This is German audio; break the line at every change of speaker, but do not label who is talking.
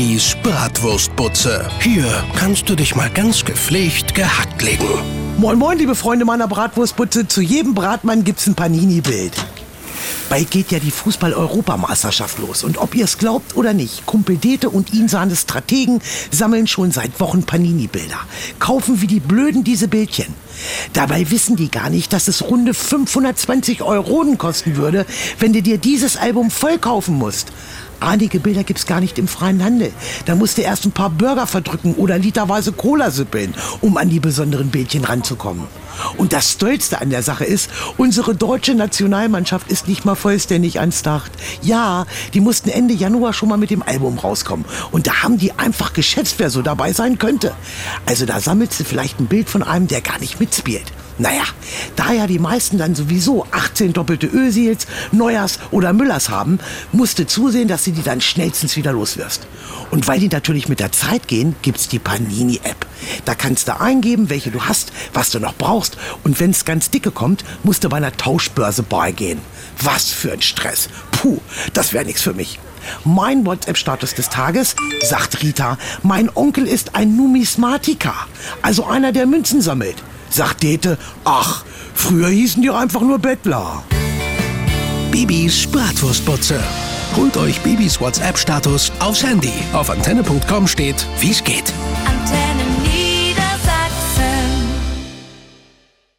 Bibis Bratwurstbutze. Hier kannst du dich mal ganz gepflegt gehackt legen.
Moin moin, liebe Freunde meiner Bratwurstbutze. Zu jedem Bratmann gibt's ein Panini-Bild. Bald geht ja die Fußball-Europameisterschaft los. Und ob ihr es glaubt oder nicht, Kumpel Dete und Insane Strategen sammeln schon seit Wochen Panini-Bilder. Kaufen wie die Blöden diese Bildchen. Dabei wissen die gar nicht, dass es runde 520 Euronen kosten würde, wenn du dir dieses Album voll kaufen musst. Einige Bilder gibt's gar nicht im freien Handel. Da musst du erst ein paar Burger verdrücken oder literweise Cola süppeln, um an die besonderen Bildchen ranzukommen. Und das Stolzste an der Sache ist, unsere deutsche Nationalmannschaft ist nicht mal vollständig ans Start. Ja, die mussten Ende Januar schon mal mit dem Album rauskommen. Und da haben die einfach geschätzt, wer so dabei sein könnte. Also da sammelst du vielleicht ein Bild von einem, der gar nicht mitspielt. Naja, da ja die meisten dann sowieso 18 doppelte Ösils, Neuers oder Müllers haben, musst du zusehen, dass du die dann schnellstens wieder loswirst. Und weil die natürlich mit der Zeit gehen, gibt's die Panini-App. Da kannst du eingeben, welche du hast, was du noch brauchst. Und wenn's ganz dicke kommt, musst du bei einer Tauschbörse beigehen. Was für ein Stress. Puh, das wäre nichts für mich. Mein WhatsApp-Status des Tages, sagt Rita, mein Onkel ist ein Numismatiker, also einer, der Münzen sammelt. Sagt Dete, ach, früher hießen die einfach nur Bettler.
Bibis Bratwurstbutze. Holt euch Bibis WhatsApp-Status aufs Handy. Auf antenne.com steht, wie's geht.